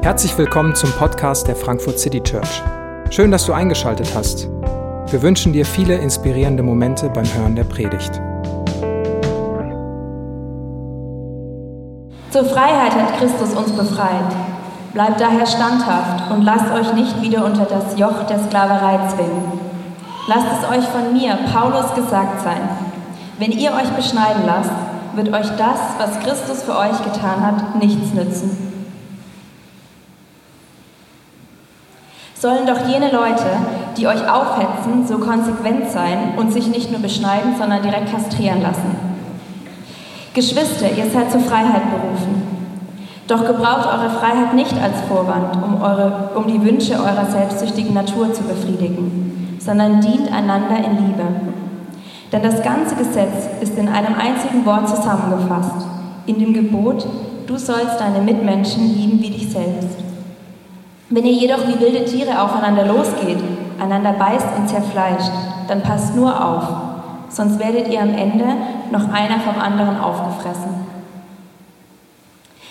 Herzlich willkommen zum Podcast der Frankfurt City Church. Schön, dass du eingeschaltet hast. Wir wünschen dir viele inspirierende Momente beim Hören der Predigt. Zur Freiheit hat Christus uns befreit. Bleibt daher standhaft und lasst euch nicht wieder unter das Joch der Sklaverei zwingen. Lasst es euch von mir, Paulus, gesagt sein. Wenn ihr euch beschneiden lasst, wird euch das, was Christus für euch getan hat, nichts nützen. Sollen doch jene Leute, die euch aufhetzen, so konsequent sein und sich nicht nur beschneiden, sondern direkt kastrieren lassen. Geschwister, ihr seid zur Freiheit berufen. Doch gebraucht eure Freiheit nicht als Vorwand, um, eure, um die Wünsche eurer selbstsüchtigen Natur zu befriedigen, sondern dient einander in Liebe. Denn das ganze Gesetz ist in einem einzigen Wort zusammengefasst, in dem Gebot, du sollst deine Mitmenschen lieben wie dich selbst. Wenn ihr jedoch wie wilde Tiere aufeinander losgeht, einander beißt und zerfleischt, dann passt nur auf, sonst werdet ihr am Ende noch einer vom anderen aufgefressen.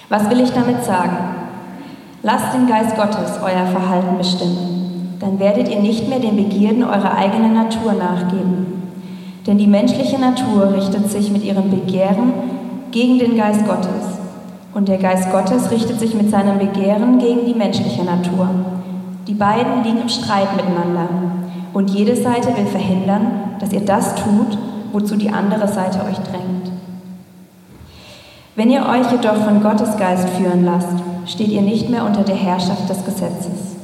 Was will ich damit sagen? Lasst den Geist Gottes euer Verhalten bestimmen, dann werdet ihr nicht mehr den Begierden eurer eigenen Natur nachgeben. Denn die menschliche Natur richtet sich mit ihrem Begehren gegen den Geist Gottes und der Geist Gottes richtet sich mit seinem Begehren gegen die menschliche Natur. Die beiden liegen im Streit miteinander und jede Seite will verhindern, dass ihr das tut, wozu die andere Seite euch drängt. Wenn ihr euch jedoch von Gottes Geist führen lasst, steht ihr nicht mehr unter der Herrschaft des Gesetzes.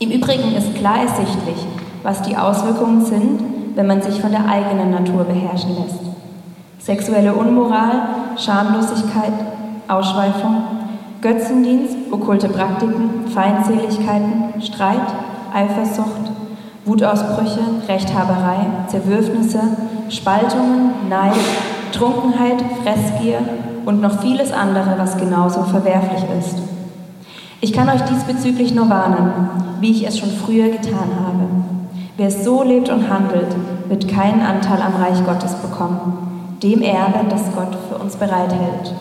Im Übrigen ist klar ersichtlich, was die Auswirkungen sind, wenn man sich von der eigenen Natur beherrschen lässt. Sexuelle Unmoral, Schamlosigkeit, Ausschweifung, Götzendienst, okkulte Praktiken, Feindseligkeiten, Streit, Eifersucht, Wutausbrüche, Rechthaberei, Zerwürfnisse, Spaltungen, Neid, Trunkenheit, Fressgier und noch vieles andere, was genauso verwerflich ist. Ich kann euch diesbezüglich nur warnen, wie ich es schon früher getan habe. Wer so lebt und handelt, wird keinen Anteil am Reich Gottes bekommen, dem Erbe, das Gott für uns bereithält.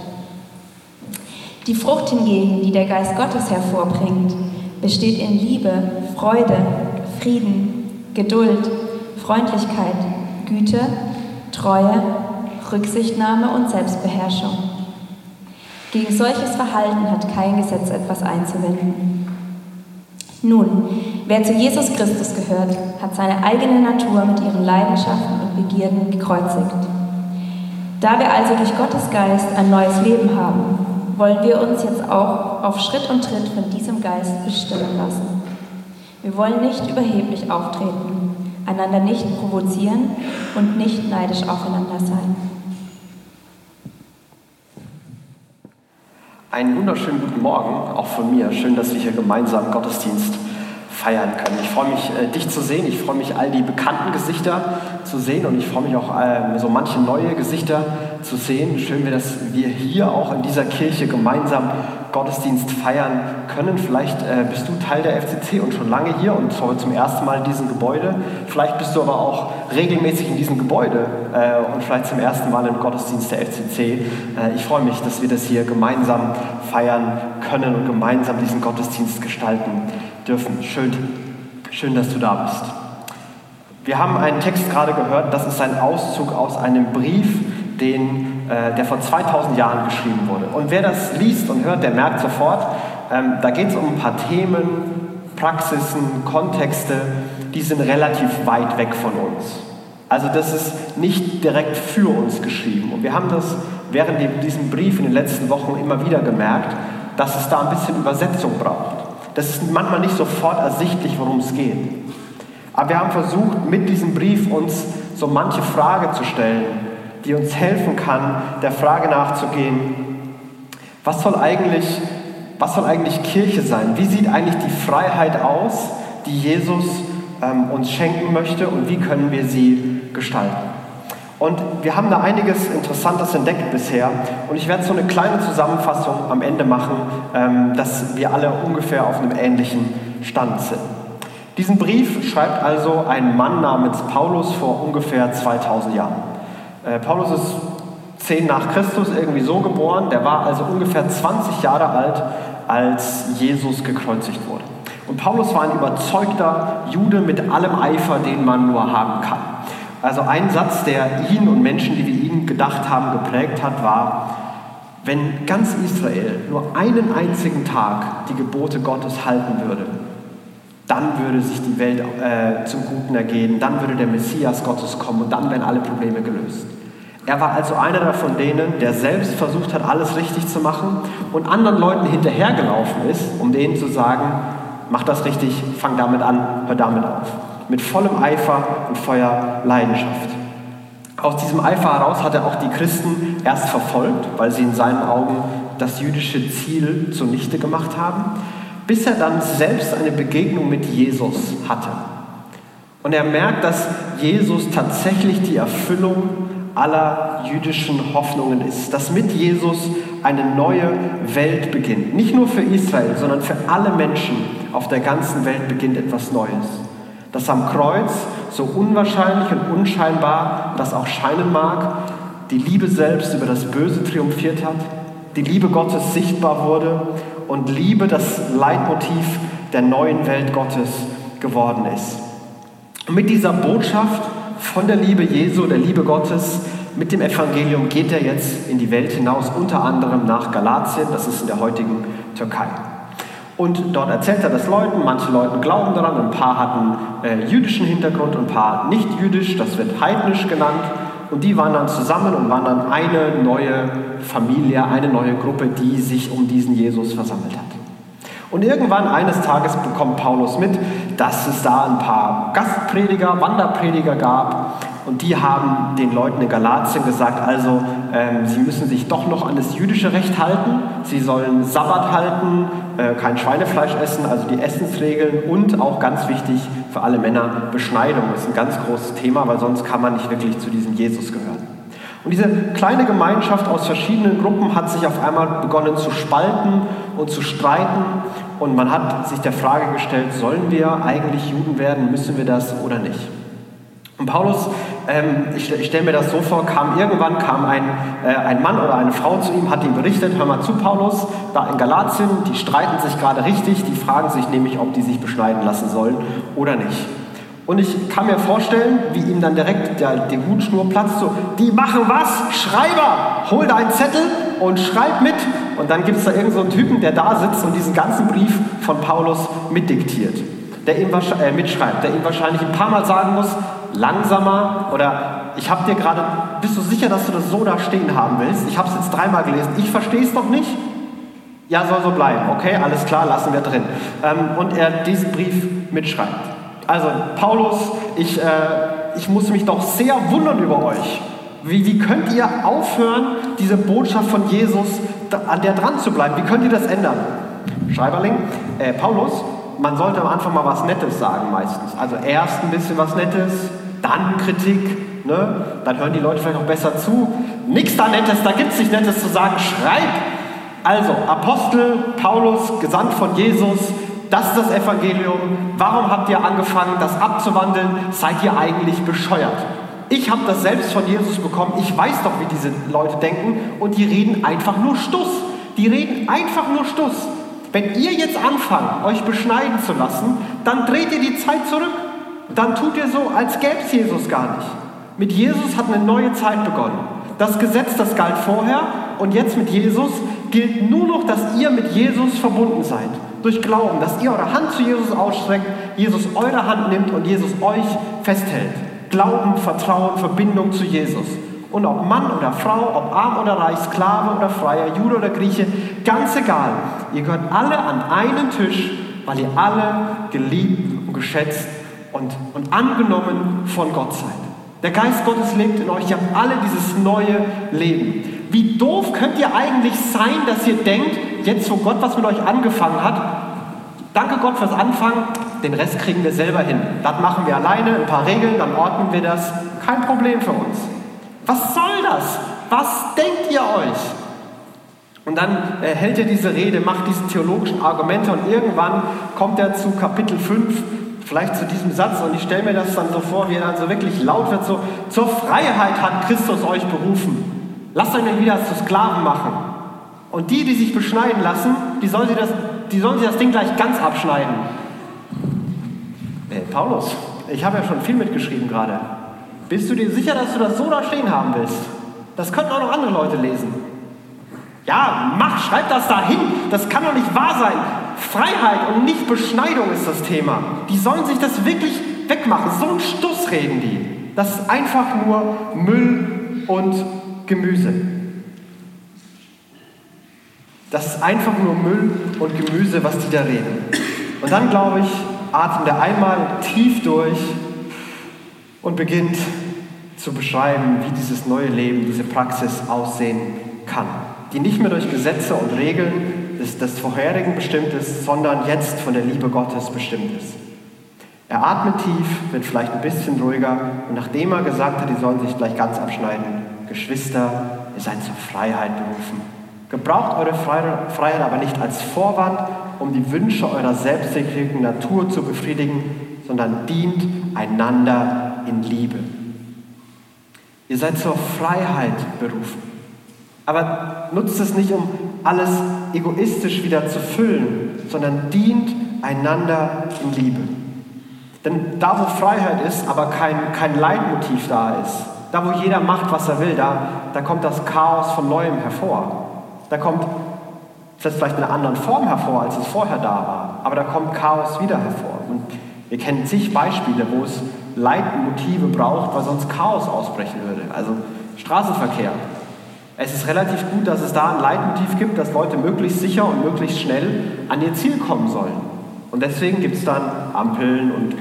Die Frucht hingegen, die der Geist Gottes hervorbringt, besteht in Liebe, Freude, Frieden, Geduld, Freundlichkeit, Güte, Treue, Rücksichtnahme und Selbstbeherrschung. Gegen solches Verhalten hat kein Gesetz etwas einzuwenden. Nun, wer zu Jesus Christus gehört, hat seine eigene Natur mit ihren Leidenschaften und Begierden gekreuzigt. Da wir also durch Gottes Geist ein neues Leben haben, wollen wir uns jetzt auch auf Schritt und Tritt von diesem Geist bestimmen lassen. Wir wollen nicht überheblich auftreten, einander nicht provozieren und nicht neidisch aufeinander sein. Einen wunderschönen guten Morgen auch von mir. Schön, dass wir hier gemeinsam Gottesdienst feiern können. Ich freue mich, äh, dich zu sehen. Ich freue mich, all die bekannten Gesichter zu sehen und ich freue mich auch, äh, so manche neue Gesichter zu sehen. Schön, dass wir hier auch in dieser Kirche gemeinsam Gottesdienst feiern können. Vielleicht äh, bist du Teil der FCC und schon lange hier und zwar zum ersten Mal in diesem Gebäude. Vielleicht bist du aber auch regelmäßig in diesem Gebäude äh, und vielleicht zum ersten Mal im Gottesdienst der FCC. Äh, ich freue mich, dass wir das hier gemeinsam feiern können und gemeinsam diesen Gottesdienst gestalten dürfen. Schön, schön, dass du da bist. Wir haben einen Text gerade gehört, das ist ein Auszug aus einem Brief, den, äh, der vor 2000 Jahren geschrieben wurde. Und wer das liest und hört, der merkt sofort, ähm, da geht es um ein paar Themen, Praxisen, Kontexte, die sind relativ weit weg von uns. Also das ist nicht direkt für uns geschrieben. Und wir haben das während diesem Brief in den letzten Wochen immer wieder gemerkt, dass es da ein bisschen Übersetzung braucht. Das ist manchmal nicht sofort ersichtlich, worum es geht. Aber wir haben versucht, mit diesem Brief uns so manche Frage zu stellen, die uns helfen kann, der Frage nachzugehen, was soll eigentlich, was soll eigentlich Kirche sein? Wie sieht eigentlich die Freiheit aus, die Jesus ähm, uns schenken möchte und wie können wir sie gestalten? Und wir haben da einiges Interessantes entdeckt bisher. Und ich werde so eine kleine Zusammenfassung am Ende machen, ähm, dass wir alle ungefähr auf einem ähnlichen Stand sind. Diesen Brief schreibt also ein Mann namens Paulus vor ungefähr 2000 Jahren. Äh, Paulus ist 10 nach Christus irgendwie so geboren, der war also ungefähr 20 Jahre alt, als Jesus gekreuzigt wurde. Und Paulus war ein überzeugter Jude mit allem Eifer, den man nur haben kann. Also ein Satz, der ihn und Menschen, die wie ihn gedacht haben, geprägt hat, war, wenn ganz Israel nur einen einzigen Tag die Gebote Gottes halten würde, dann würde sich die Welt äh, zum Guten ergehen, dann würde der Messias Gottes kommen und dann wären alle Probleme gelöst. Er war also einer von denen, der selbst versucht hat, alles richtig zu machen und anderen Leuten hinterhergelaufen ist, um denen zu sagen, mach das richtig, fang damit an, hör damit auf. Mit vollem Eifer und Feuer Leidenschaft. Aus diesem Eifer heraus hat er auch die Christen erst verfolgt, weil sie in seinen Augen das jüdische Ziel zunichte gemacht haben, bis er dann selbst eine Begegnung mit Jesus hatte. Und er merkt, dass Jesus tatsächlich die Erfüllung aller jüdischen Hoffnungen ist, dass mit Jesus eine neue Welt beginnt. Nicht nur für Israel, sondern für alle Menschen auf der ganzen Welt beginnt etwas Neues. Dass am Kreuz, so unwahrscheinlich und unscheinbar das auch scheinen mag, die Liebe selbst über das Böse triumphiert hat, die Liebe Gottes sichtbar wurde und Liebe das Leitmotiv der neuen Welt Gottes geworden ist. Mit dieser Botschaft von der Liebe Jesu, der Liebe Gottes, mit dem Evangelium geht er jetzt in die Welt hinaus, unter anderem nach Galatien, das ist in der heutigen Türkei. Und dort erzählt er das Leuten, manche Leute glauben daran, ein paar hatten äh, jüdischen Hintergrund, ein paar nicht jüdisch, das wird heidnisch genannt. Und die waren dann zusammen und waren dann eine neue Familie, eine neue Gruppe, die sich um diesen Jesus versammelt hat. Und irgendwann eines Tages bekommt Paulus mit, dass es da ein paar Gastprediger, Wanderprediger gab. Und die haben den Leuten in Galatien gesagt, also ähm, sie müssen sich doch noch an das jüdische Recht halten. Sie sollen Sabbat halten, kein Schweinefleisch essen, also die Essensregeln. Und auch ganz wichtig für alle Männer, Beschneidung ist ein ganz großes Thema, weil sonst kann man nicht wirklich zu diesem Jesus gehören. Und diese kleine Gemeinschaft aus verschiedenen Gruppen hat sich auf einmal begonnen zu spalten und zu streiten. Und man hat sich der Frage gestellt, sollen wir eigentlich Juden werden, müssen wir das oder nicht? Und Paulus, ähm, ich, ich stelle mir das so vor, kam irgendwann kam ein, äh, ein Mann oder eine Frau zu ihm, hat ihm berichtet, hör mal zu Paulus, da in Galatien, die streiten sich gerade richtig, die fragen sich nämlich, ob die sich beschneiden lassen sollen oder nicht. Und ich kann mir vorstellen, wie ihm dann direkt der, die Hutschnur platzt, so, die machen was? Schreiber, hol deinen Zettel und schreib mit. Und dann gibt es da irgendeinen so Typen, der da sitzt und diesen ganzen Brief von Paulus mitdiktiert, der ihm äh, mitschreibt, der ihm wahrscheinlich ein paar Mal sagen muss, langsamer oder ich habe dir gerade, bist du sicher, dass du das so da stehen haben willst? Ich habe es jetzt dreimal gelesen, ich verstehe es doch nicht. Ja, soll so bleiben. Okay, alles klar, lassen wir drin. Ähm, und er diesen Brief mitschreibt. Also Paulus, ich, äh, ich muss mich doch sehr wundern über euch. Wie, wie könnt ihr aufhören, diese Botschaft von Jesus, an der dran zu bleiben? Wie könnt ihr das ändern? Schreiberling, äh, Paulus, man sollte am Anfang mal was Nettes sagen meistens. Also erst ein bisschen was Nettes, dann Kritik, ne? dann hören die Leute vielleicht auch besser zu. Nichts da Nettes, da gibt es nicht Nettes zu sagen, schreib! Also, Apostel Paulus, gesandt von Jesus, das ist das Evangelium. Warum habt ihr angefangen, das abzuwandeln? Seid ihr eigentlich bescheuert? Ich habe das selbst von Jesus bekommen. Ich weiß doch, wie diese Leute denken. Und die reden einfach nur Stuss. Die reden einfach nur Stuss. Wenn ihr jetzt anfangt, euch beschneiden zu lassen, dann dreht ihr die Zeit zurück. Dann tut ihr so, als gäbe es Jesus gar nicht. Mit Jesus hat eine neue Zeit begonnen. Das Gesetz, das galt vorher und jetzt mit Jesus gilt nur noch, dass ihr mit Jesus verbunden seid durch Glauben, dass ihr eure Hand zu Jesus ausstreckt, Jesus eure Hand nimmt und Jesus euch festhält. Glauben, Vertrauen, Verbindung zu Jesus. Und ob Mann oder Frau, ob arm oder reich, Sklave oder Freier, Jude oder Grieche, ganz egal. Ihr gehört alle an einen Tisch, weil ihr alle geliebt und geschätzt und, und angenommen von Gott seid. Der Geist Gottes lebt in euch, ihr habt alle dieses neue Leben. Wie doof könnt ihr eigentlich sein, dass ihr denkt, jetzt wo Gott was mit euch angefangen hat, danke Gott fürs Anfangen, den Rest kriegen wir selber hin. Das machen wir alleine, ein paar Regeln, dann ordnen wir das. Kein Problem für uns. Was soll das? Was denkt ihr euch? Und dann äh, hält er diese Rede, macht diese theologischen Argumente und irgendwann kommt er zu Kapitel 5, vielleicht zu diesem Satz und ich stelle mir das dann so vor, wie er dann so wirklich laut wird, so, zur Freiheit hat Christus euch berufen. Lasst euch nicht wieder zu Sklaven machen. Und die, die sich beschneiden lassen, die sollen sie das, die sollen sie das Ding gleich ganz abschneiden. Hey, Paulus, ich habe ja schon viel mitgeschrieben gerade. Bist du dir sicher, dass du das so da stehen haben willst? Das könnten auch noch andere Leute lesen. Ja, mach, schreib das da hin. Das kann doch nicht wahr sein. Freiheit und nicht Beschneidung ist das Thema. Die sollen sich das wirklich wegmachen. So ein Stuss reden die. Das ist einfach nur Müll und Gemüse. Das ist einfach nur Müll und Gemüse, was die da reden. Und dann, glaube ich, atmet er einmal tief durch und beginnt zu beschreiben, wie dieses neue Leben, diese Praxis aussehen kann die nicht mehr durch Gesetze und Regeln des, des Vorherigen bestimmt ist, sondern jetzt von der Liebe Gottes bestimmt ist. Er atmet tief, wird vielleicht ein bisschen ruhiger und nachdem er gesagt hat, die sollen sich gleich ganz abschneiden, Geschwister, ihr seid zur Freiheit berufen. Gebraucht eure Freiheit aber nicht als Vorwand, um die Wünsche eurer selbstsüchtigen Natur zu befriedigen, sondern dient einander in Liebe. Ihr seid zur Freiheit berufen. Aber nutzt es nicht, um alles egoistisch wieder zu füllen, sondern dient einander in Liebe. Denn da, wo Freiheit ist, aber kein, kein Leitmotiv da ist, da, wo jeder macht, was er will, da, da kommt das Chaos von Neuem hervor. Da kommt das vielleicht in einer anderen Form hervor, als es vorher da war, aber da kommt Chaos wieder hervor. Und wir kennen zig Beispiele, wo es Leitmotive braucht, weil sonst Chaos ausbrechen würde. Also Straßenverkehr, es ist relativ gut, dass es da ein Leitmotiv gibt, dass Leute möglichst sicher und möglichst schnell an ihr Ziel kommen sollen. Und deswegen gibt es dann Ampeln und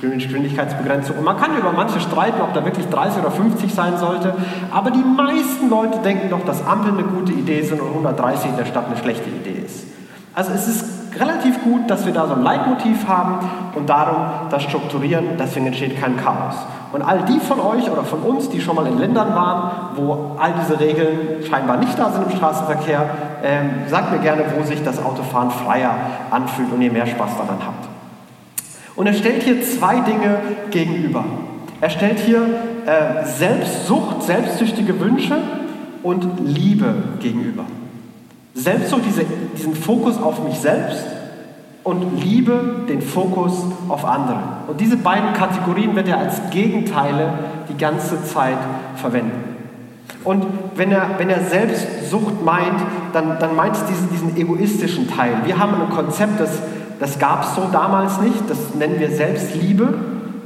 Geschwindigkeitsbegrenzung. Und man kann über manche streiten, ob da wirklich 30 oder 50 sein sollte. Aber die meisten Leute denken doch, dass Ampeln eine gute Idee sind und 130 in der Stadt eine schlechte Idee ist. Also es ist relativ gut, dass wir da so ein Leitmotiv haben und darum das strukturieren, deswegen entsteht kein Chaos. Und all die von euch oder von uns, die schon mal in Ländern waren, wo all diese Regeln scheinbar nicht da sind im Straßenverkehr, ähm, sagt mir gerne, wo sich das Autofahren freier anfühlt und ihr mehr Spaß daran habt. Und er stellt hier zwei Dinge gegenüber. Er stellt hier äh, Selbstsucht, selbstsüchtige Wünsche und Liebe gegenüber. Selbstsucht, diese, diesen Fokus auf mich selbst und Liebe den Fokus auf andere. Und diese beiden Kategorien wird er als Gegenteile die ganze Zeit verwenden. Und wenn er, wenn er Selbstsucht meint, dann, dann meint es diesen, diesen egoistischen Teil. Wir haben ein Konzept, das, das gab es so damals nicht, das nennen wir Selbstliebe.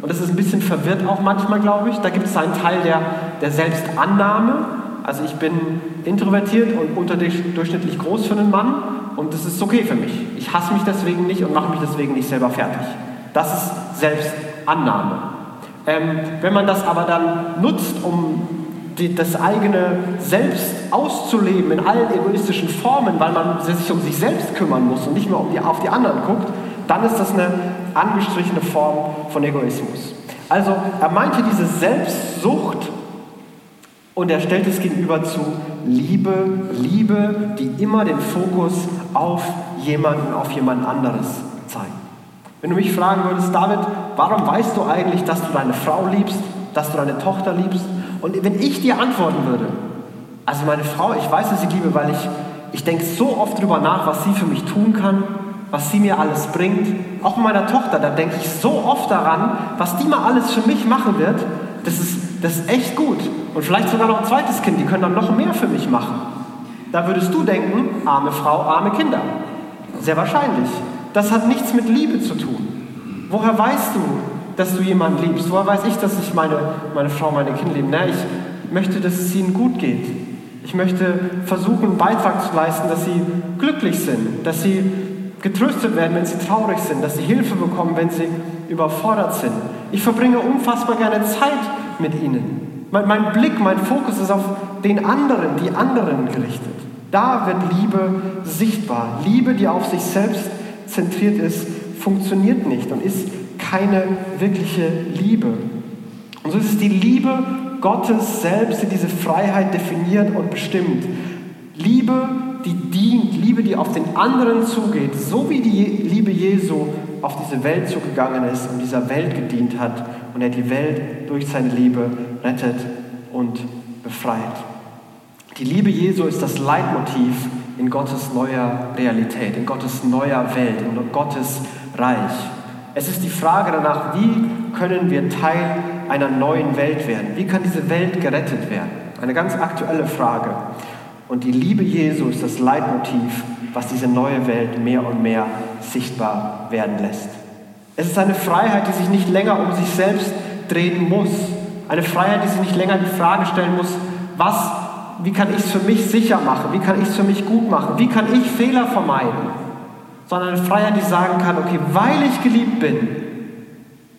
Und das ist ein bisschen verwirrt auch manchmal, glaube ich. Da gibt es einen Teil der, der Selbstannahme. Also ich bin introvertiert und unterdurchschnittlich groß für einen Mann und das ist okay für mich. Ich hasse mich deswegen nicht und mache mich deswegen nicht selber fertig. Das ist Selbstannahme. Ähm, wenn man das aber dann nutzt, um die, das eigene Selbst auszuleben in allen egoistischen Formen, weil man sich um sich selbst kümmern muss und nicht mehr um die, auf die anderen guckt, dann ist das eine angestrichene Form von Egoismus. Also er meinte diese Selbstsucht und er stellt es gegenüber zu Liebe, Liebe, die immer den Fokus auf jemanden, auf jemand anderes zeigt. Wenn du mich fragen würdest, David, warum weißt du eigentlich, dass du deine Frau liebst, dass du deine Tochter liebst? Und wenn ich dir antworten würde, also meine Frau, ich weiß, dass ich liebe, weil ich, ich denke so oft darüber nach, was sie für mich tun kann, was sie mir alles bringt. Auch meiner Tochter, da denke ich so oft daran, was die mal alles für mich machen wird. Das ist, das ist echt gut. Und vielleicht sogar noch ein zweites Kind, die können dann noch mehr für mich machen. Da würdest du denken, arme Frau, arme Kinder. Sehr wahrscheinlich. Das hat nichts mit Liebe zu tun. Woher weißt du, dass du jemanden liebst? Woher weiß ich, dass ich meine, meine Frau, meine Kinder liebe? Na, ich möchte, dass es ihnen gut geht. Ich möchte versuchen, einen Beitrag zu leisten, dass sie glücklich sind, dass sie getröstet werden, wenn sie traurig sind, dass sie Hilfe bekommen, wenn sie überfordert sind. Ich verbringe unfassbar gerne Zeit mit ihnen. Mein, mein Blick, mein Fokus ist auf den anderen, die anderen gerichtet. Da wird Liebe sichtbar. Liebe, die auf sich selbst zentriert ist, funktioniert nicht und ist keine wirkliche Liebe. Und so ist es die Liebe Gottes selbst, die diese Freiheit definiert und bestimmt. Liebe, die dient, Liebe, die auf den anderen zugeht, so wie die Liebe Jesu auf diese Welt zugegangen ist und dieser Welt gedient hat und er die Welt durch seine Liebe rettet und befreit. Die Liebe Jesu ist das Leitmotiv in Gottes neuer Realität, in Gottes neuer Welt, in Gottes Reich. Es ist die Frage danach, wie können wir Teil einer neuen Welt werden? Wie kann diese Welt gerettet werden? Eine ganz aktuelle Frage. Und die Liebe Jesu ist das Leitmotiv, was diese neue Welt mehr und mehr sichtbar werden lässt. Es ist eine Freiheit, die sich nicht länger um sich selbst drehen muss. Eine Freiheit, die sich nicht länger die Frage stellen muss, was, wie kann ich es für mich sicher machen? Wie kann ich es für mich gut machen? Wie kann ich Fehler vermeiden? Sondern eine Freiheit, die sagen kann, okay, weil ich geliebt bin,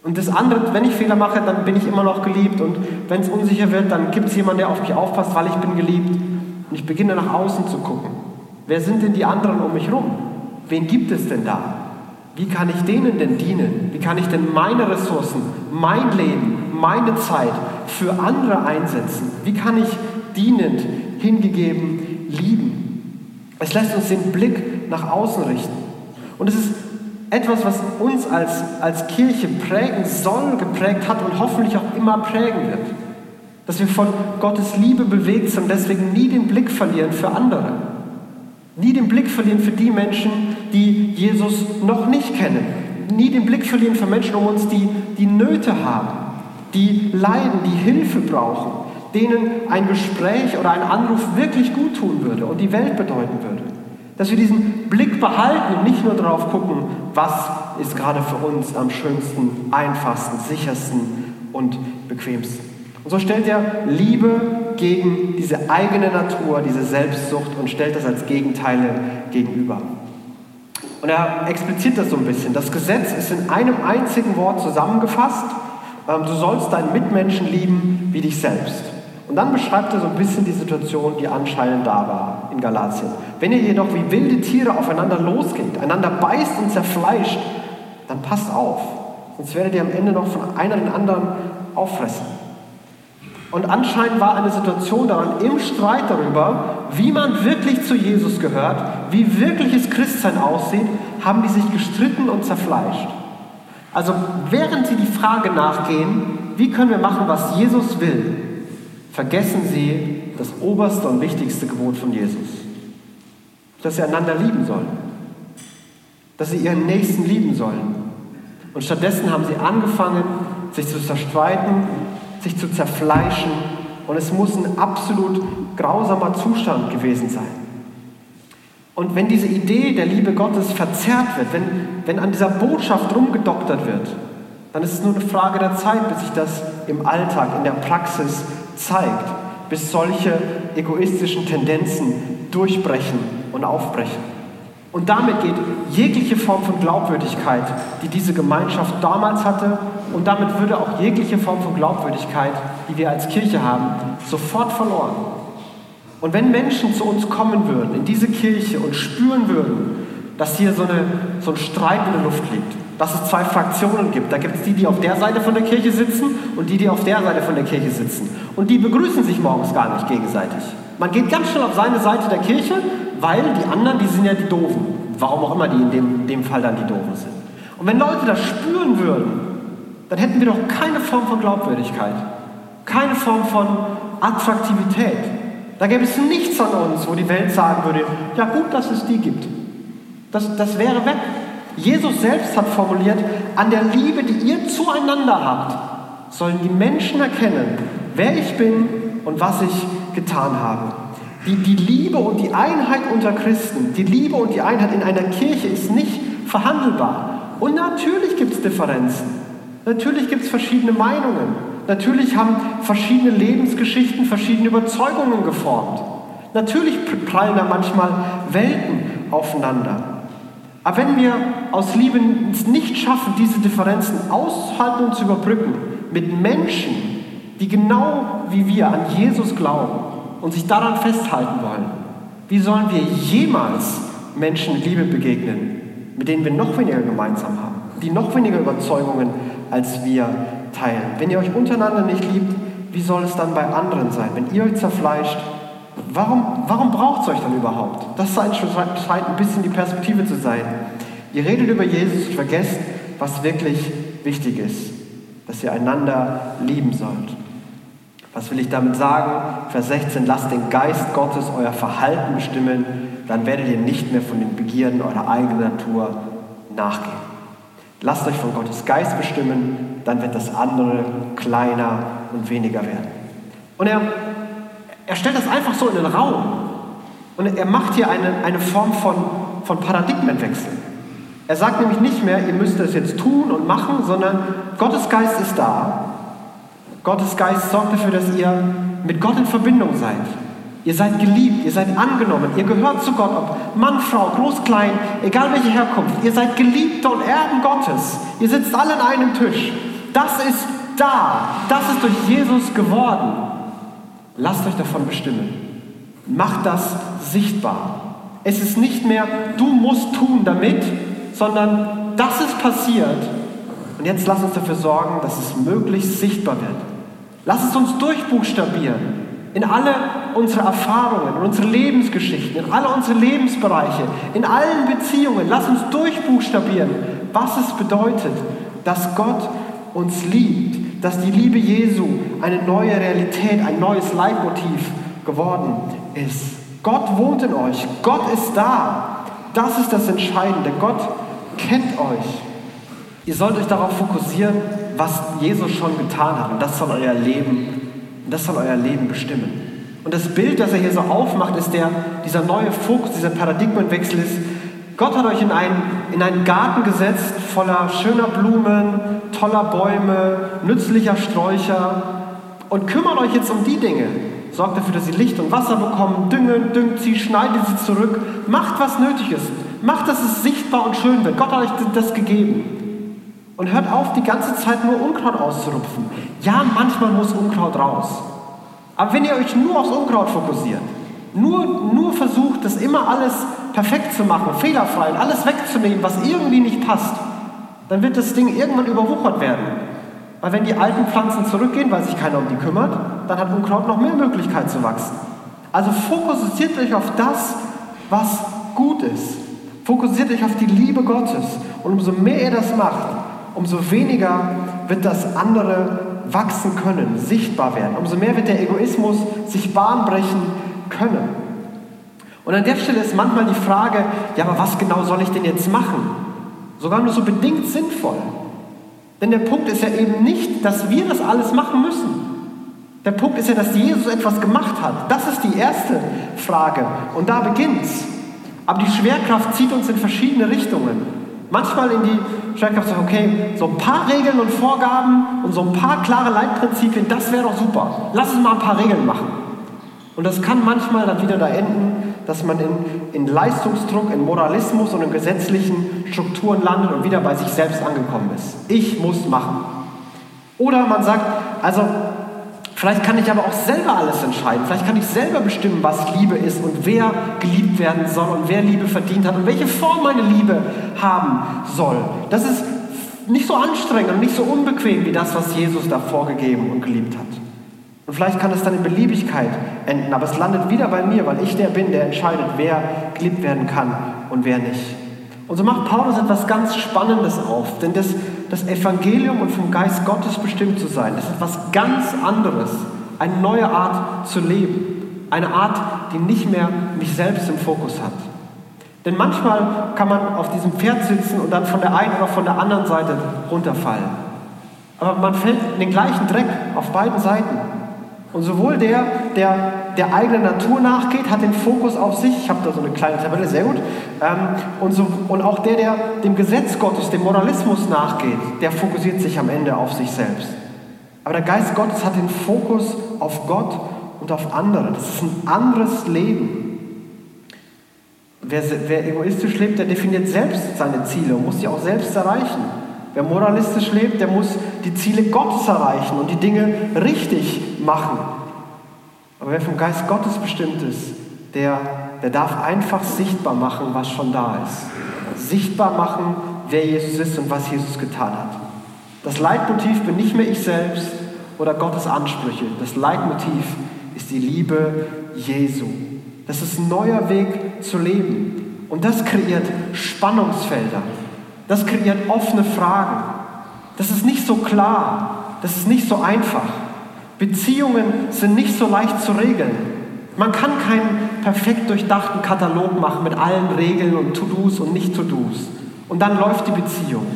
und das andere, wenn ich Fehler mache, dann bin ich immer noch geliebt. Und wenn es unsicher wird, dann gibt es jemanden, der auf mich aufpasst, weil ich bin geliebt. Und ich beginne nach außen zu gucken. Wer sind denn die anderen um mich herum? Wen gibt es denn da? Wie kann ich denen denn dienen? Wie kann ich denn meine Ressourcen, mein Leben, meine Zeit für andere einsetzen? Wie kann ich dienend, hingegeben lieben? Es lässt uns den Blick nach außen richten. Und es ist etwas, was uns als, als Kirche prägen soll, geprägt hat und hoffentlich auch immer prägen wird. Dass wir von Gottes Liebe bewegt sind und deswegen nie den Blick verlieren für andere. Nie den Blick verlieren für die Menschen, die Jesus noch nicht kennen. Nie den Blick verlieren für Menschen um uns, die, die Nöte haben, die leiden, die Hilfe brauchen, denen ein Gespräch oder ein Anruf wirklich gut tun würde und die Welt bedeuten würde. Dass wir diesen Blick behalten und nicht nur darauf gucken, was ist gerade für uns am schönsten, einfachsten, sichersten und bequemsten. Und so stellt er Liebe gegen diese eigene Natur, diese Selbstsucht und stellt das als Gegenteile gegenüber. Und er expliziert das so ein bisschen. Das Gesetz ist in einem einzigen Wort zusammengefasst. Ähm, du sollst deinen Mitmenschen lieben wie dich selbst. Und dann beschreibt er so ein bisschen die Situation, die anscheinend da war in Galatien. Wenn ihr jedoch wie wilde Tiere aufeinander losgeht, einander beißt und zerfleischt, dann passt auf. Sonst werdet ihr am Ende noch von einer den anderen auffressen. Und anscheinend war eine Situation daran im Streit darüber, wie man wirklich zu Jesus gehört, wie wirkliches Christsein aussieht, haben die sich gestritten und zerfleischt. Also während sie die Frage nachgehen, wie können wir machen, was Jesus will, vergessen sie das oberste und wichtigste Gebot von Jesus. Dass sie einander lieben sollen. Dass sie ihren Nächsten lieben sollen. Und stattdessen haben sie angefangen, sich zu zerstreiten sich zu zerfleischen und es muss ein absolut grausamer Zustand gewesen sein. Und wenn diese Idee der Liebe Gottes verzerrt wird, wenn, wenn an dieser Botschaft rumgedoktert wird, dann ist es nur eine Frage der Zeit, bis sich das im Alltag, in der Praxis zeigt, bis solche egoistischen Tendenzen durchbrechen und aufbrechen. Und damit geht jegliche Form von Glaubwürdigkeit, die diese Gemeinschaft damals hatte, und damit würde auch jegliche Form von Glaubwürdigkeit, die wir als Kirche haben, sofort verloren. Und wenn Menschen zu uns kommen würden, in diese Kirche und spüren würden, dass hier so, eine, so ein Streit in der Luft liegt, dass es zwei Fraktionen gibt. Da gibt es die, die auf der Seite von der Kirche sitzen und die, die auf der Seite von der Kirche sitzen. Und die begrüßen sich morgens gar nicht gegenseitig. Man geht ganz schnell auf seine Seite der Kirche weil die anderen, die sind ja die Doofen. Warum auch immer die in dem, dem Fall dann die Doofen sind. Und wenn Leute das spüren würden, dann hätten wir doch keine Form von Glaubwürdigkeit, keine Form von Attraktivität. Da gäbe es nichts an uns, wo die Welt sagen würde, ja gut, dass es die gibt. Das, das wäre weg. Jesus selbst hat formuliert, an der Liebe, die ihr zueinander habt, sollen die Menschen erkennen, wer ich bin und was ich getan habe. Die, die Liebe und die Einheit unter Christen, die Liebe und die Einheit in einer Kirche ist nicht verhandelbar. Und natürlich gibt es Differenzen. Natürlich gibt es verschiedene Meinungen. Natürlich haben verschiedene Lebensgeschichten verschiedene Überzeugungen geformt. Natürlich prallen da manchmal Welten aufeinander. Aber wenn wir aus Liebe es nicht schaffen, diese Differenzen aushalten und zu überbrücken mit Menschen, die genau wie wir an Jesus glauben, und sich daran festhalten wollen, wie sollen wir jemals Menschen Liebe begegnen, mit denen wir noch weniger gemeinsam haben, die noch weniger Überzeugungen als wir teilen? Wenn ihr euch untereinander nicht liebt, wie soll es dann bei anderen sein? Wenn ihr euch zerfleischt, warum, warum braucht es euch dann überhaupt? Das scheint ein bisschen die Perspektive zu sein. Ihr redet über Jesus und vergesst, was wirklich wichtig ist, dass ihr einander lieben sollt. Was will ich damit sagen? Vers 16, lasst den Geist Gottes euer Verhalten bestimmen, dann werdet ihr nicht mehr von den Begierden eurer eigenen Natur nachgehen. Lasst euch von Gottes Geist bestimmen, dann wird das andere kleiner und weniger werden. Und er, er stellt das einfach so in den Raum. Und er macht hier eine, eine Form von, von Paradigmenwechsel. Er sagt nämlich nicht mehr, ihr müsst es jetzt tun und machen, sondern Gottes Geist ist da. Gottes Geist sorgt dafür, dass ihr mit Gott in Verbindung seid. Ihr seid geliebt, ihr seid angenommen, ihr gehört zu Gott, ob Mann, Frau, groß, klein, egal welche Herkunft. Ihr seid Geliebte und Erben Gottes. Ihr sitzt alle an einem Tisch. Das ist da. Das ist durch Jesus geworden. Lasst euch davon bestimmen. Macht das sichtbar. Es ist nicht mehr, du musst tun damit, sondern das ist passiert. Und jetzt lasst uns dafür sorgen, dass es möglichst sichtbar wird. Lasst es uns durchbuchstabieren in alle unsere Erfahrungen, in unsere Lebensgeschichten, in alle unsere Lebensbereiche, in allen Beziehungen. Lass uns durchbuchstabieren, was es bedeutet, dass Gott uns liebt, dass die Liebe Jesu eine neue Realität, ein neues Leitmotiv geworden ist. Gott wohnt in euch, Gott ist da. Das ist das Entscheidende. Gott kennt euch. Ihr sollt euch darauf fokussieren, was Jesus schon getan hat. Und das soll euer Leben und das soll euer Leben bestimmen. Und das Bild, das er hier so aufmacht, ist der, dieser neue Fokus, dieser Paradigmenwechsel ist, Gott hat euch in einen, in einen Garten gesetzt, voller schöner Blumen, toller Bäume, nützlicher Sträucher und kümmert euch jetzt um die Dinge. Sorgt dafür, dass sie Licht und Wasser bekommen, düngen, düngt sie, schneidet sie zurück, macht was nötig ist, macht, dass es sichtbar und schön wird. Gott hat euch das gegeben. Und hört auf, die ganze Zeit nur Unkraut auszurupfen. Ja, manchmal muss Unkraut raus. Aber wenn ihr euch nur aufs Unkraut fokussiert, nur, nur versucht, das immer alles perfekt zu machen, fehlerfrei und alles wegzunehmen, was irgendwie nicht passt, dann wird das Ding irgendwann überwuchert werden. Weil wenn die alten Pflanzen zurückgehen, weil sich keiner um die kümmert, dann hat Unkraut noch mehr Möglichkeit zu wachsen. Also fokussiert euch auf das, was gut ist. Fokussiert euch auf die Liebe Gottes. Und umso mehr ihr das macht, umso weniger wird das andere wachsen können, sichtbar werden. Umso mehr wird der Egoismus sich Bahn brechen können. Und an der Stelle ist manchmal die Frage, ja, aber was genau soll ich denn jetzt machen? Sogar nur so bedingt sinnvoll. Denn der Punkt ist ja eben nicht, dass wir das alles machen müssen. Der Punkt ist ja, dass Jesus etwas gemacht hat. Das ist die erste Frage. Und da beginnt's. Aber die Schwerkraft zieht uns in verschiedene Richtungen. Manchmal in die Schwerkraft sagen, okay, so ein paar Regeln und Vorgaben und so ein paar klare Leitprinzipien, das wäre doch super. Lass uns mal ein paar Regeln machen. Und das kann manchmal dann wieder da enden, dass man in, in Leistungsdruck, in Moralismus und in gesetzlichen Strukturen landet und wieder bei sich selbst angekommen ist. Ich muss machen. Oder man sagt, also Vielleicht kann ich aber auch selber alles entscheiden. Vielleicht kann ich selber bestimmen, was Liebe ist und wer geliebt werden soll und wer Liebe verdient hat und welche Form meine Liebe haben soll. Das ist nicht so anstrengend und nicht so unbequem wie das, was Jesus da vorgegeben und geliebt hat. Und vielleicht kann es dann in Beliebigkeit enden, aber es landet wieder bei mir, weil ich der bin, der entscheidet, wer geliebt werden kann und wer nicht. Und so macht Paulus etwas ganz Spannendes auf, denn das, das Evangelium und vom Geist Gottes bestimmt zu sein, das ist etwas ganz anderes, eine neue Art zu leben, eine Art, die nicht mehr mich selbst im Fokus hat. Denn manchmal kann man auf diesem Pferd sitzen und dann von der einen oder von der anderen Seite runterfallen. Aber man fällt in den gleichen Dreck auf beiden Seiten. Und sowohl der, der der eigenen Natur nachgeht, hat den Fokus auf sich. Ich habe da so eine kleine Tabelle, sehr gut. Ähm, und, so, und auch der, der dem Gesetz Gottes, dem Moralismus nachgeht, der fokussiert sich am Ende auf sich selbst. Aber der Geist Gottes hat den Fokus auf Gott und auf andere. Das ist ein anderes Leben. Wer, wer egoistisch lebt, der definiert selbst seine Ziele und muss sie auch selbst erreichen. Wer moralistisch lebt, der muss die Ziele Gottes erreichen und die Dinge richtig machen. Aber wer vom Geist Gottes bestimmt ist, der, der darf einfach sichtbar machen, was schon da ist. Sichtbar machen, wer Jesus ist und was Jesus getan hat. Das Leitmotiv bin nicht mehr ich selbst oder Gottes Ansprüche. Das Leitmotiv ist die Liebe Jesu. Das ist ein neuer Weg zu leben. Und das kreiert Spannungsfelder. Das kreiert offene Fragen. Das ist nicht so klar. Das ist nicht so einfach. Beziehungen sind nicht so leicht zu regeln. Man kann keinen perfekt durchdachten Katalog machen mit allen Regeln und To-Dos und Nicht-To-Dos. Und dann läuft die Beziehung.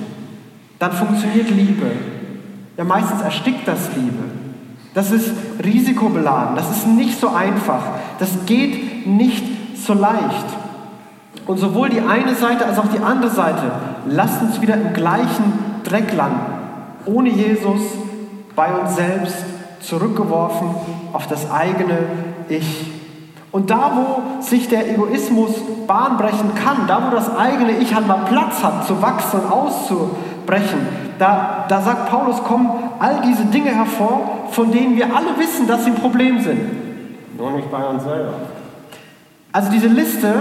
Dann funktioniert Liebe. Ja, meistens erstickt das Liebe. Das ist risikobeladen. Das ist nicht so einfach. Das geht nicht so leicht. Und sowohl die eine Seite als auch die andere Seite lasst uns wieder im gleichen Dreck landen. Ohne Jesus, bei uns selbst, zurückgeworfen auf das eigene Ich. Und da, wo sich der Egoismus bahnbrechen kann, da, wo das eigene Ich halt mal Platz hat, zu wachsen und auszubrechen, da, da sagt Paulus, kommen all diese Dinge hervor, von denen wir alle wissen, dass sie ein Problem sind. Nur nicht bei uns selber. Also diese Liste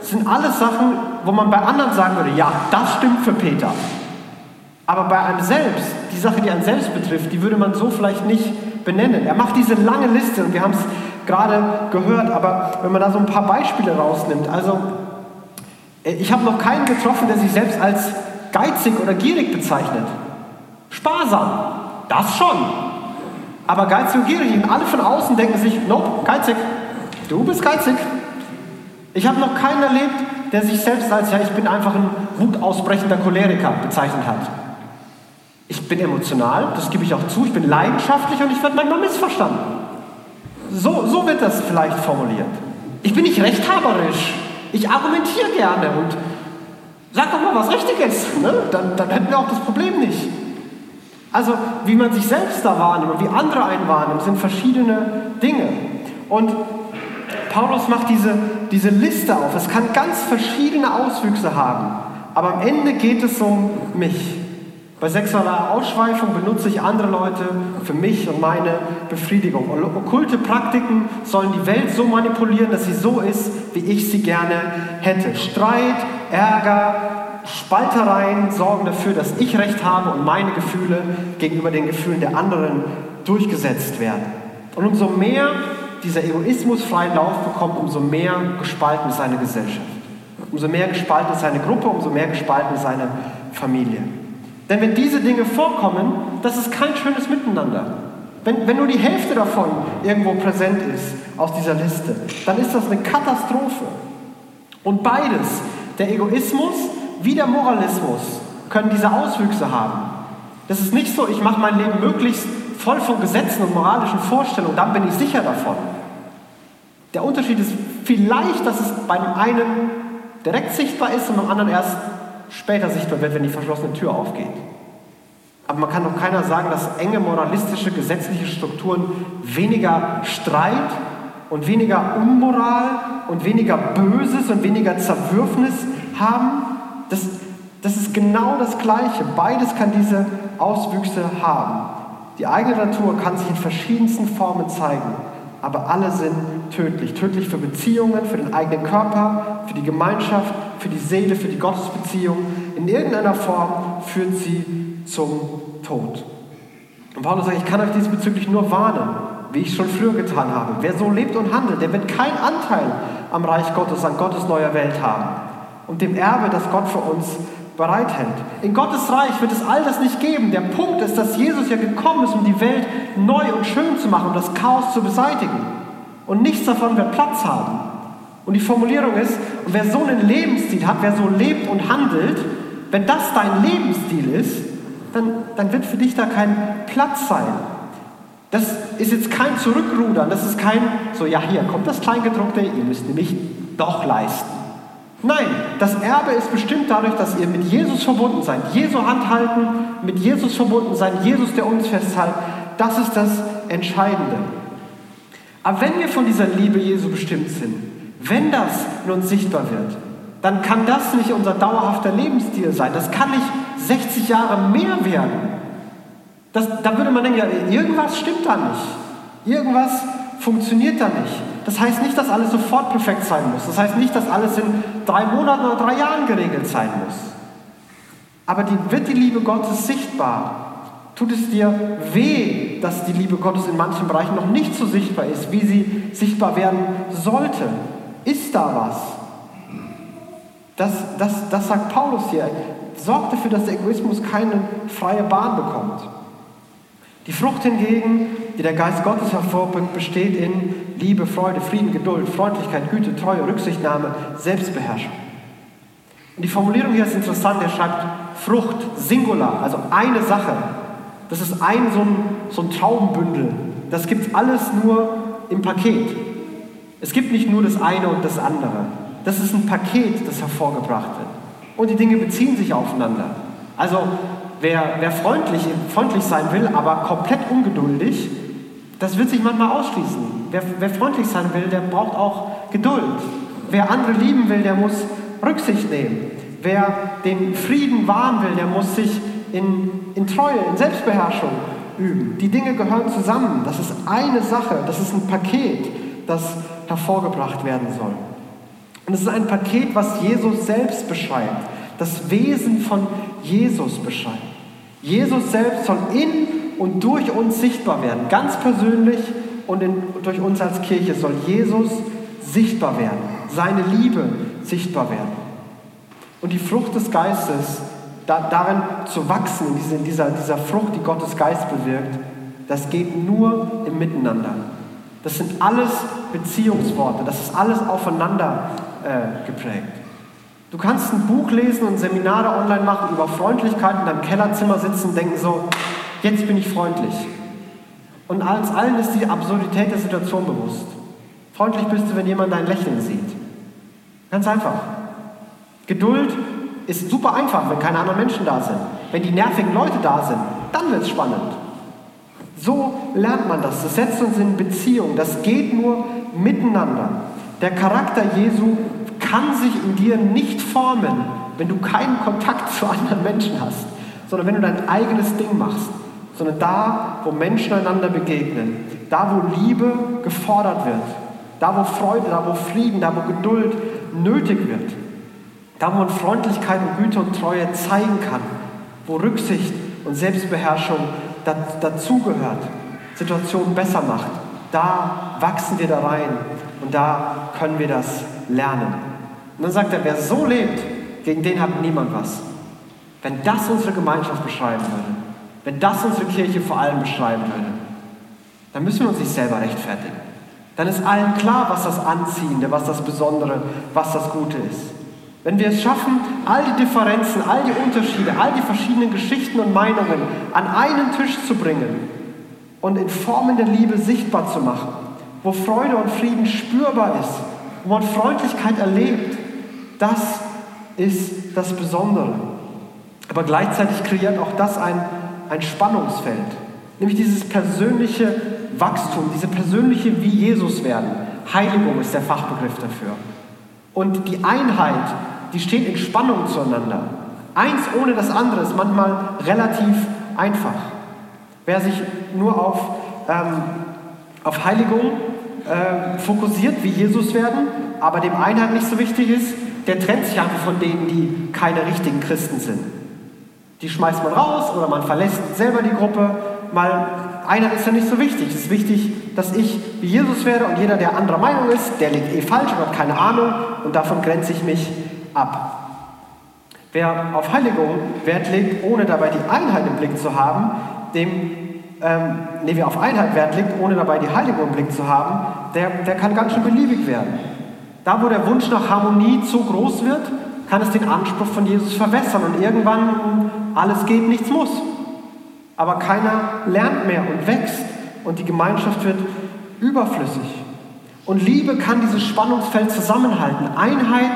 sind alles Sachen, wo man bei anderen sagen würde, ja, das stimmt für Peter. Aber bei einem selbst, die Sache, die einen selbst betrifft, die würde man so vielleicht nicht benennen. Er macht diese lange Liste und wir haben es gerade gehört, aber wenn man da so ein paar Beispiele rausnimmt, also äh, ich habe noch keinen getroffen, der sich selbst als geizig oder gierig bezeichnet. Sparsam, das schon. Aber geizig und gierig, alle von außen denken sich, nope, geizig, du bist geizig. Ich habe noch keinen erlebt, der sich selbst als, ja, ich bin einfach ein wutausbrechender Choleriker bezeichnet hat. Ich bin emotional, das gebe ich auch zu, ich bin leidenschaftlich und ich werde manchmal missverstanden. So, so wird das vielleicht formuliert. Ich bin nicht rechthaberisch, ich argumentiere gerne und sag doch mal was Richtiges, ne? dann, dann hätten wir auch das Problem nicht. Also wie man sich selbst da wahrnimmt und wie andere einen wahrnehmen, sind verschiedene Dinge. Und Paulus macht diese, diese Liste auf. Es kann ganz verschiedene Auswüchse haben. Aber am Ende geht es um mich. Bei sexueller Ausschweifung benutze ich andere Leute für mich und meine Befriedigung. Und okkulte Praktiken sollen die Welt so manipulieren, dass sie so ist, wie ich sie gerne hätte. Streit, Ärger, Spaltereien sorgen dafür, dass ich Recht habe und meine Gefühle gegenüber den Gefühlen der anderen durchgesetzt werden. Und umso mehr dieser Egoismus freien Lauf bekommt, umso mehr gespalten ist seine Gesellschaft. Umso mehr gespalten ist seine Gruppe, umso mehr gespalten ist seine Familie. Denn wenn diese Dinge vorkommen, das ist kein schönes Miteinander. Wenn, wenn nur die Hälfte davon irgendwo präsent ist aus dieser Liste, dann ist das eine Katastrophe. Und beides, der Egoismus wie der Moralismus, können diese Auswüchse haben. Das ist nicht so, ich mache mein Leben möglichst voll von Gesetzen und moralischen Vorstellungen, dann bin ich sicher davon. Der Unterschied ist vielleicht, dass es bei dem einen direkt sichtbar ist und beim anderen erst später sichtbar wird, wenn die verschlossene Tür aufgeht. Aber man kann doch keiner sagen, dass enge moralistische, gesetzliche Strukturen weniger Streit und weniger Unmoral und weniger Böses und weniger Zerwürfnis haben. Das, das ist genau das Gleiche. Beides kann diese Auswüchse haben. Die eigene Natur kann sich in verschiedensten Formen zeigen, aber alle sind tödlich. Tödlich für Beziehungen, für den eigenen Körper, für die Gemeinschaft, für die Seele, für die Gottesbeziehung. In irgendeiner Form führt sie zum Tod. Und Paulus sagt, ich kann euch diesbezüglich nur warnen, wie ich schon früher getan habe. Wer so lebt und handelt, der wird keinen Anteil am Reich Gottes, an Gottes neuer Welt haben und dem Erbe, das Gott für uns bereithält. In Gottes Reich wird es all das nicht geben. Der Punkt ist, dass Jesus ja gekommen ist, um die Welt neu und schön zu machen, um das Chaos zu beseitigen. Und nichts davon wird Platz haben. Und die Formulierung ist, wer so einen Lebensstil hat, wer so lebt und handelt, wenn das dein Lebensstil ist, dann, dann wird für dich da kein Platz sein. Das ist jetzt kein Zurückrudern, das ist kein, so ja, hier kommt das Kleingedruckte, ihr müsst nämlich doch leisten. Nein, das Erbe ist bestimmt dadurch, dass ihr mit Jesus verbunden seid. Jesu Hand halten, mit Jesus verbunden sein, Jesus, der uns festhält. Das ist das Entscheidende. Aber wenn wir von dieser Liebe Jesu bestimmt sind, wenn das in uns sichtbar wird, dann kann das nicht unser dauerhafter Lebensstil sein. Das kann nicht 60 Jahre mehr werden. Das, da würde man denken, ja, irgendwas stimmt da nicht. Irgendwas funktioniert da nicht. Das heißt nicht, dass alles sofort perfekt sein muss. Das heißt nicht, dass alles in drei Monaten oder drei Jahren geregelt sein muss. Aber die, wird die Liebe Gottes sichtbar, tut es dir weh, dass die Liebe Gottes in manchen Bereichen noch nicht so sichtbar ist, wie sie sichtbar werden sollte. Ist da was? Das, das, das sagt Paulus hier. Sorgt dafür, dass der Egoismus keine freie Bahn bekommt. Die Frucht hingegen die der Geist Gottes hervorbringt, besteht in Liebe, Freude, Frieden, Geduld, Freundlichkeit, Güte, Treue, Rücksichtnahme, Selbstbeherrschung. Und die Formulierung hier ist interessant, er schreibt Frucht, Singular, also eine Sache. Das ist ein so ein, so ein Traubenbündel. Das gibt alles nur im Paket. Es gibt nicht nur das eine und das andere. Das ist ein Paket, das hervorgebracht wird. Und die Dinge beziehen sich aufeinander. Also wer, wer freundlich, freundlich sein will, aber komplett ungeduldig, das wird sich manchmal ausschließen. Wer, wer freundlich sein will, der braucht auch Geduld. Wer andere lieben will, der muss Rücksicht nehmen. Wer den Frieden wahren will, der muss sich in, in Treue, in Selbstbeherrschung üben. Die Dinge gehören zusammen. Das ist eine Sache, das ist ein Paket, das hervorgebracht werden soll. Und es ist ein Paket, was Jesus selbst beschreibt, das Wesen von Jesus beschreibt. Jesus selbst soll in und durch uns sichtbar werden, ganz persönlich und in, durch uns als Kirche soll Jesus sichtbar werden, seine Liebe sichtbar werden. Und die Frucht des Geistes, da, darin zu wachsen, in, diese, in dieser, dieser Frucht, die Gottes Geist bewirkt, das geht nur im Miteinander. Das sind alles Beziehungsworte, das ist alles aufeinander äh, geprägt. Du kannst ein Buch lesen und Seminare online machen über Freundlichkeit in deinem Kellerzimmer sitzen und denken so, jetzt bin ich freundlich. Und als allen ist die Absurdität der Situation bewusst. Freundlich bist du, wenn jemand dein Lächeln sieht. Ganz einfach. Geduld ist super einfach, wenn keine anderen Menschen da sind. Wenn die nervigen Leute da sind, dann wird es spannend. So lernt man das. Das setzt uns in Beziehung. Das geht nur miteinander. Der Charakter Jesu kann sich in dir nicht formen, wenn du keinen Kontakt zu anderen Menschen hast, sondern wenn du dein eigenes Ding machst, sondern da, wo Menschen einander begegnen, da, wo Liebe gefordert wird, da, wo Freude, da, wo Frieden, da, wo Geduld nötig wird, da, wo man Freundlichkeit und Güte und Treue zeigen kann, wo Rücksicht und Selbstbeherrschung dazugehört, Situationen besser macht, da wachsen wir da rein und da können wir das lernen. Und dann sagt er, wer so lebt, gegen den hat niemand was. Wenn das unsere Gemeinschaft beschreiben würde, wenn das unsere Kirche vor allem beschreiben würde, dann müssen wir uns nicht selber rechtfertigen. Dann ist allen klar, was das Anziehende, was das Besondere, was das Gute ist. Wenn wir es schaffen, all die Differenzen, all die Unterschiede, all die verschiedenen Geschichten und Meinungen an einen Tisch zu bringen und in Formen der Liebe sichtbar zu machen, wo Freude und Frieden spürbar ist, wo man Freundlichkeit erlebt, das ist das Besondere. Aber gleichzeitig kreiert auch das ein, ein Spannungsfeld, nämlich dieses persönliche Wachstum, diese persönliche wie Jesus werden. Heiligung ist der Fachbegriff dafür. Und die Einheit, die steht in Spannung zueinander. Eins ohne das andere ist manchmal relativ einfach. Wer sich nur auf, ähm, auf Heiligung äh, fokussiert, wie Jesus werden, aber dem Einheit nicht so wichtig ist, der trennt sich einfach von denen, die keine richtigen Christen sind. Die schmeißt man raus oder man verlässt selber die Gruppe, weil Einheit ist ja nicht so wichtig. Es ist wichtig, dass ich wie Jesus werde und jeder, der anderer Meinung ist, der liegt eh falsch und hat keine Ahnung und davon grenze ich mich ab. Wer auf Heiligung Wert legt, ohne dabei die Einheit im Blick zu haben, dem, ähm, nee, wer auf Einheit Wert legt, ohne dabei die Heiligung im Blick zu haben, der, der kann ganz schön beliebig werden. Da, wo der Wunsch nach Harmonie zu groß wird, kann es den Anspruch von Jesus verwässern und irgendwann alles geht, nichts muss. Aber keiner lernt mehr und wächst und die Gemeinschaft wird überflüssig. Und Liebe kann dieses Spannungsfeld zusammenhalten. Einheit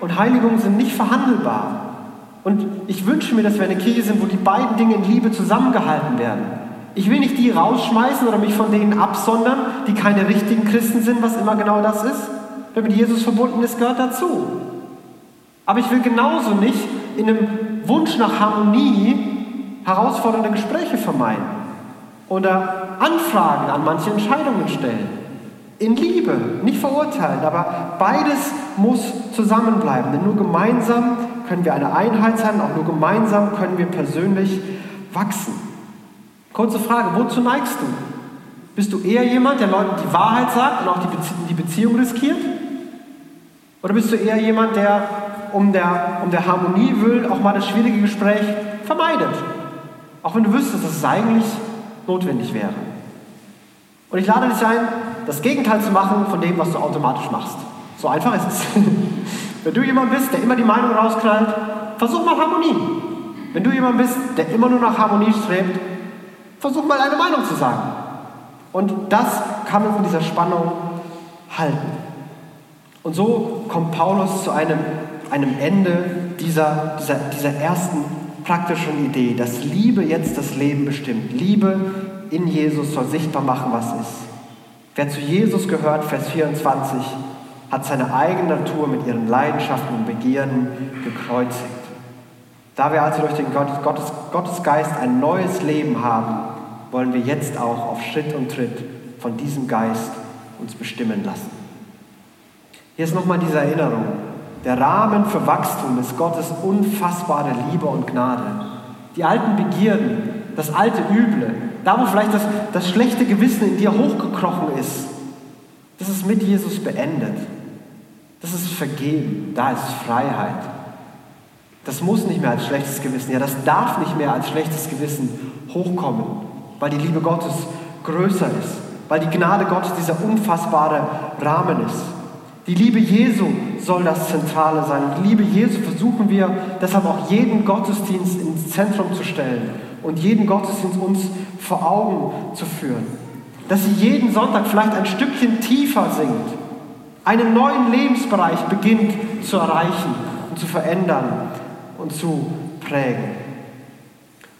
und Heiligung sind nicht verhandelbar. Und ich wünsche mir, dass wir eine Kirche sind, wo die beiden Dinge in Liebe zusammengehalten werden. Ich will nicht die rausschmeißen oder mich von denen absondern, die keine richtigen Christen sind, was immer genau das ist. Wer mit Jesus verbunden ist, gehört dazu. Aber ich will genauso nicht in einem Wunsch nach Harmonie herausfordernde Gespräche vermeiden oder Anfragen an manche Entscheidungen stellen. In Liebe, nicht verurteilen, aber beides muss zusammenbleiben. Denn nur gemeinsam können wir eine Einheit sein, auch nur gemeinsam können wir persönlich wachsen. Kurze Frage, wozu neigst du? Bist du eher jemand, der Leuten die Wahrheit sagt und auch die, Bezie die Beziehung riskiert? Oder bist du eher jemand, der um der, um der Harmonie willen auch mal das schwierige Gespräch vermeidet? Auch wenn du wüsstest, dass es eigentlich notwendig wäre. Und ich lade dich ein, das Gegenteil zu machen von dem, was du automatisch machst. So einfach ist es. Wenn du jemand bist, der immer die Meinung rausknallt, versuch mal Harmonie. Wenn du jemand bist, der immer nur nach Harmonie strebt, versuch mal eine Meinung zu sagen. Und das kann uns in dieser Spannung halten. Und so kommt Paulus zu einem, einem Ende dieser, dieser, dieser ersten praktischen Idee, dass Liebe jetzt das Leben bestimmt. Liebe in Jesus soll sichtbar machen, was ist. Wer zu Jesus gehört, Vers 24, hat seine eigene Natur mit ihren Leidenschaften und Begierden gekreuzigt. Da wir also durch den Gottes, Gottesgeist ein neues Leben haben, wollen wir jetzt auch auf Schritt und Tritt von diesem Geist uns bestimmen lassen. Hier ist nochmal diese Erinnerung. Der Rahmen für Wachstum ist Gottes unfassbare Liebe und Gnade. Die alten Begierden, das alte Üble, da wo vielleicht das, das schlechte Gewissen in dir hochgekrochen ist, das ist mit Jesus beendet. Das ist vergeben, da ist Freiheit. Das muss nicht mehr als schlechtes Gewissen, ja, das darf nicht mehr als schlechtes Gewissen hochkommen, weil die Liebe Gottes größer ist, weil die Gnade Gottes dieser unfassbare Rahmen ist. Die Liebe Jesu soll das Zentrale sein. Die Liebe Jesu versuchen wir deshalb auch jeden Gottesdienst ins Zentrum zu stellen und jeden Gottesdienst uns vor Augen zu führen. Dass sie jeden Sonntag vielleicht ein Stückchen tiefer singt, einen neuen Lebensbereich beginnt zu erreichen und zu verändern und zu prägen.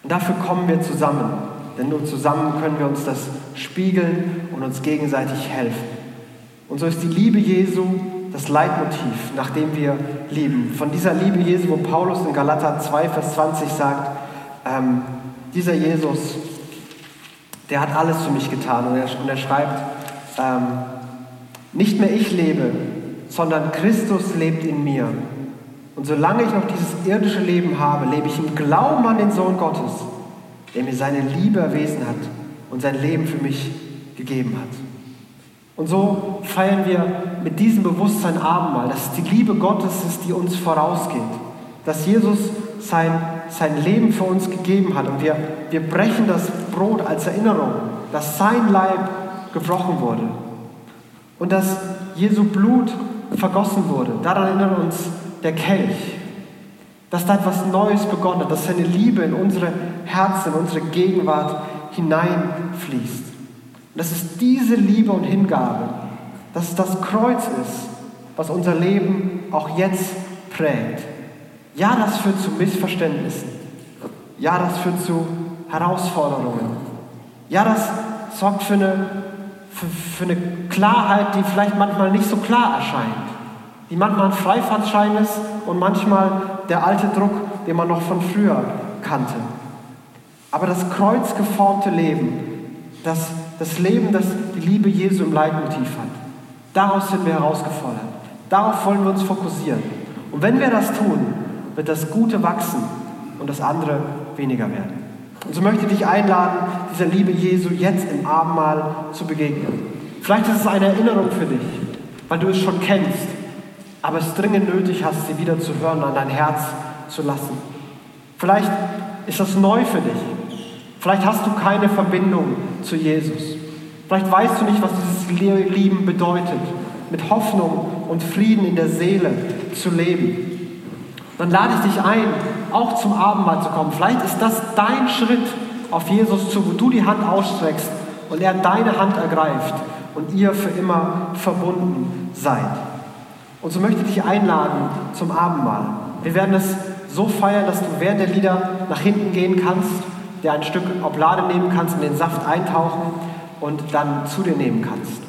Und dafür kommen wir zusammen, denn nur zusammen können wir uns das spiegeln und uns gegenseitig helfen. Und so ist die Liebe Jesu das Leitmotiv, nach dem wir lieben. Von dieser Liebe Jesu, wo Paulus in Galater 2, Vers 20 sagt, ähm, dieser Jesus, der hat alles für mich getan. Und er, und er schreibt, ähm, nicht mehr ich lebe, sondern Christus lebt in mir. Und solange ich noch dieses irdische Leben habe, lebe ich im Glauben an den Sohn Gottes, der mir seine Liebe erwiesen hat und sein Leben für mich gegeben hat. Und so feiern wir mit diesem Bewusstsein Abendmahl, dass es die Liebe Gottes ist, die uns vorausgeht. Dass Jesus sein, sein Leben für uns gegeben hat. Und wir, wir brechen das Brot als Erinnerung, dass sein Leib gebrochen wurde. Und dass Jesu Blut vergossen wurde. Daran erinnert uns der Kelch. Dass da etwas Neues begonnen hat, dass seine Liebe in unsere Herzen, in unsere Gegenwart hineinfließt. Und das ist diese Liebe und Hingabe, dass es das Kreuz ist, was unser Leben auch jetzt prägt. Ja, das führt zu Missverständnissen. Ja, das führt zu Herausforderungen. Ja, das sorgt für eine, für, für eine Klarheit, die vielleicht manchmal nicht so klar erscheint. Die manchmal ein Freifahrtschein ist und manchmal der alte Druck, den man noch von früher kannte. Aber das kreuzgeformte Leben, das das Leben, das die Liebe Jesu im Leitmotiv hat. Daraus sind wir herausgefordert. Darauf wollen wir uns fokussieren. Und wenn wir das tun, wird das Gute wachsen und das andere weniger werden. Und so möchte ich dich einladen, dieser Liebe Jesu jetzt im Abendmahl zu begegnen. Vielleicht ist es eine Erinnerung für dich, weil du es schon kennst, aber es dringend nötig hast, sie wieder zu hören, an dein Herz zu lassen. Vielleicht ist das neu für dich. Vielleicht hast du keine Verbindung zu Jesus. Vielleicht weißt du nicht, was dieses Lieben bedeutet, mit Hoffnung und Frieden in der Seele zu leben. Dann lade ich dich ein, auch zum Abendmahl zu kommen. Vielleicht ist das dein Schritt auf Jesus zu, wo du die Hand ausstreckst und er deine Hand ergreift und ihr für immer verbunden seid. Und so möchte ich dich einladen zum Abendmahl. Wir werden es so feiern, dass du während der Lieder nach hinten gehen kannst dir ein Stück Oblade nehmen kannst, in den Saft eintauchen und dann zu dir nehmen kannst.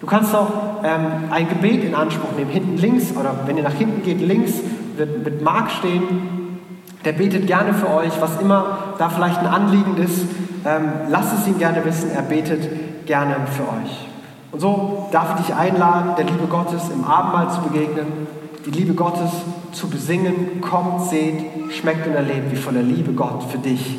Du kannst auch ähm, ein Gebet in Anspruch nehmen. Hinten links oder wenn ihr nach hinten geht, links wird mit Mark stehen. Der betet gerne für euch, was immer da vielleicht ein Anliegen ist. Ähm, lasst es ihn gerne wissen. Er betet gerne für euch. Und so darf ich dich einladen, der Liebe Gottes im Abendmahl zu begegnen, die Liebe Gottes zu besingen. Kommt, seht, schmeckt und erlebt, wie voller Liebe Gott für dich